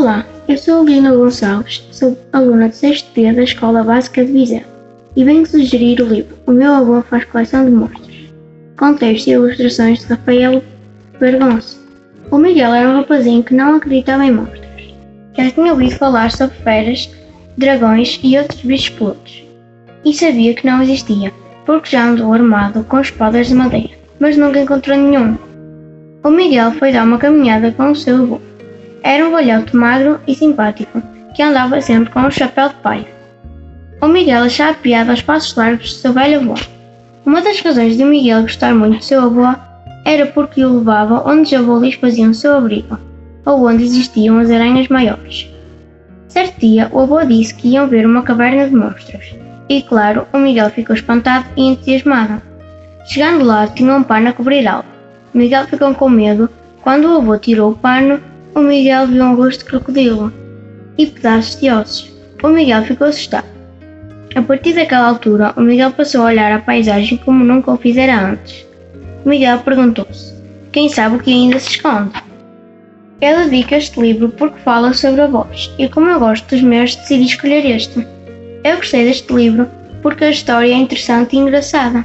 Olá, eu sou Lina Gonçalves, sou aluna de 6 B da Escola Básica de Vizela e venho sugerir o livro O Meu Avô Faz Coleção de Monstros, com texto e ilustrações de Rafael Bergonça. O Miguel era um rapazinho que não acreditava em monstros. Já tinha ouvido falar sobre feras, dragões e outros bichos peludos, e sabia que não existia, porque já andou armado com espadas de madeira, mas nunca encontrou nenhum. O Miguel foi dar uma caminhada com o seu avô era um velhote magro e simpático, que andava sempre com um chapéu de pai. O Miguel achava piada aos passos largos do seu velho avô. Uma das razões de Miguel gostar muito do seu avô era porque o levava onde os lhes faziam seu abrigo, ou onde existiam as aranhas maiores. Certo dia, o avô disse que iam ver uma caverna de monstros, e claro, o Miguel ficou espantado e entusiasmado. Chegando lá, tinha um pano a cobrir algo. Miguel ficou com medo quando o avô tirou o pano o Miguel viu um rosto de crocodilo e pedaços de ossos. O Miguel ficou assustado. A partir daquela altura, o Miguel passou a olhar a paisagem como nunca o fizera antes. O Miguel perguntou-se: quem sabe o que ainda se esconde? Eu dedico este livro porque fala sobre avós e como eu gosto dos meus, decidi escolher este. Eu gostei deste livro porque a história é interessante e engraçada.